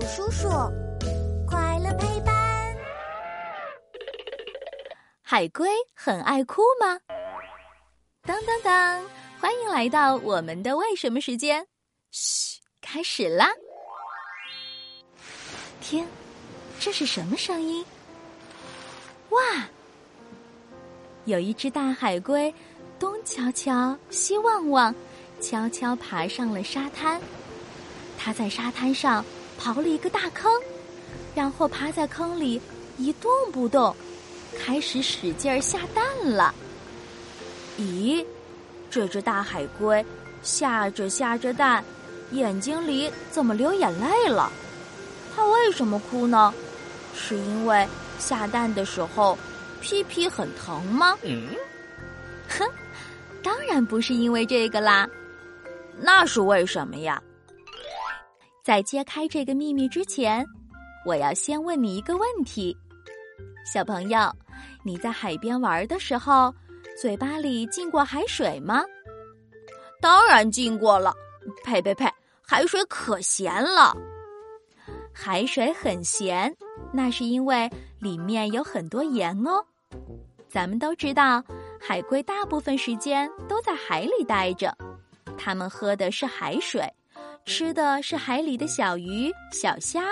叔叔，快乐陪伴。海龟很爱哭吗？当当当！欢迎来到我们的为什么时间。嘘，开始啦！听，这是什么声音？哇！有一只大海龟，东瞧瞧，西望望，悄悄爬上了沙滩。它在沙滩上刨了一个大坑，然后趴在坑里一动不动，开始使劲儿下蛋了。咦，这只大海龟下着下着蛋，眼睛里怎么流眼泪了？它为什么哭呢？是因为下蛋的时候屁屁很疼吗？嗯，哼，当然不是因为这个啦。那是为什么呀？在揭开这个秘密之前，我要先问你一个问题：小朋友，你在海边玩的时候，嘴巴里进过海水吗？当然进过了。呸呸呸！海水可咸了。海水很咸，那是因为里面有很多盐哦。咱们都知道，海龟大部分时间都在海里待着，它们喝的是海水。吃的是海里的小鱼、小虾、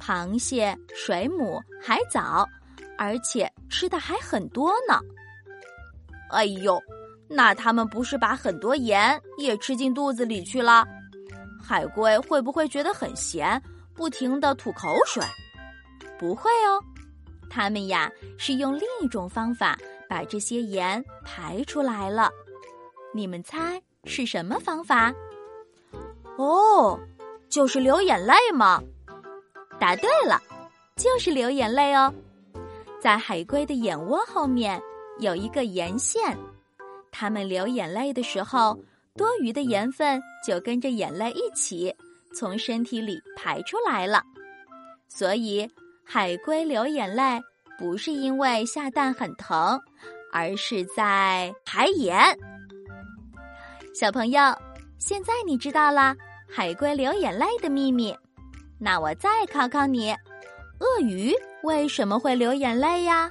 螃蟹、水母、海藻，而且吃的还很多呢。哎呦，那他们不是把很多盐也吃进肚子里去了？海龟会不会觉得很咸，不停的吐口水？不会哦，他们呀是用另一种方法把这些盐排出来了。你们猜是什么方法？哦，就是流眼泪吗？答对了，就是流眼泪哦。在海龟的眼窝后面有一个盐腺，它们流眼泪的时候，多余的盐分就跟着眼泪一起从身体里排出来了。所以，海龟流眼泪不是因为下蛋很疼，而是在排盐。小朋友，现在你知道了。海龟流眼泪的秘密，那我再考考你：鳄鱼为什么会流眼泪呀？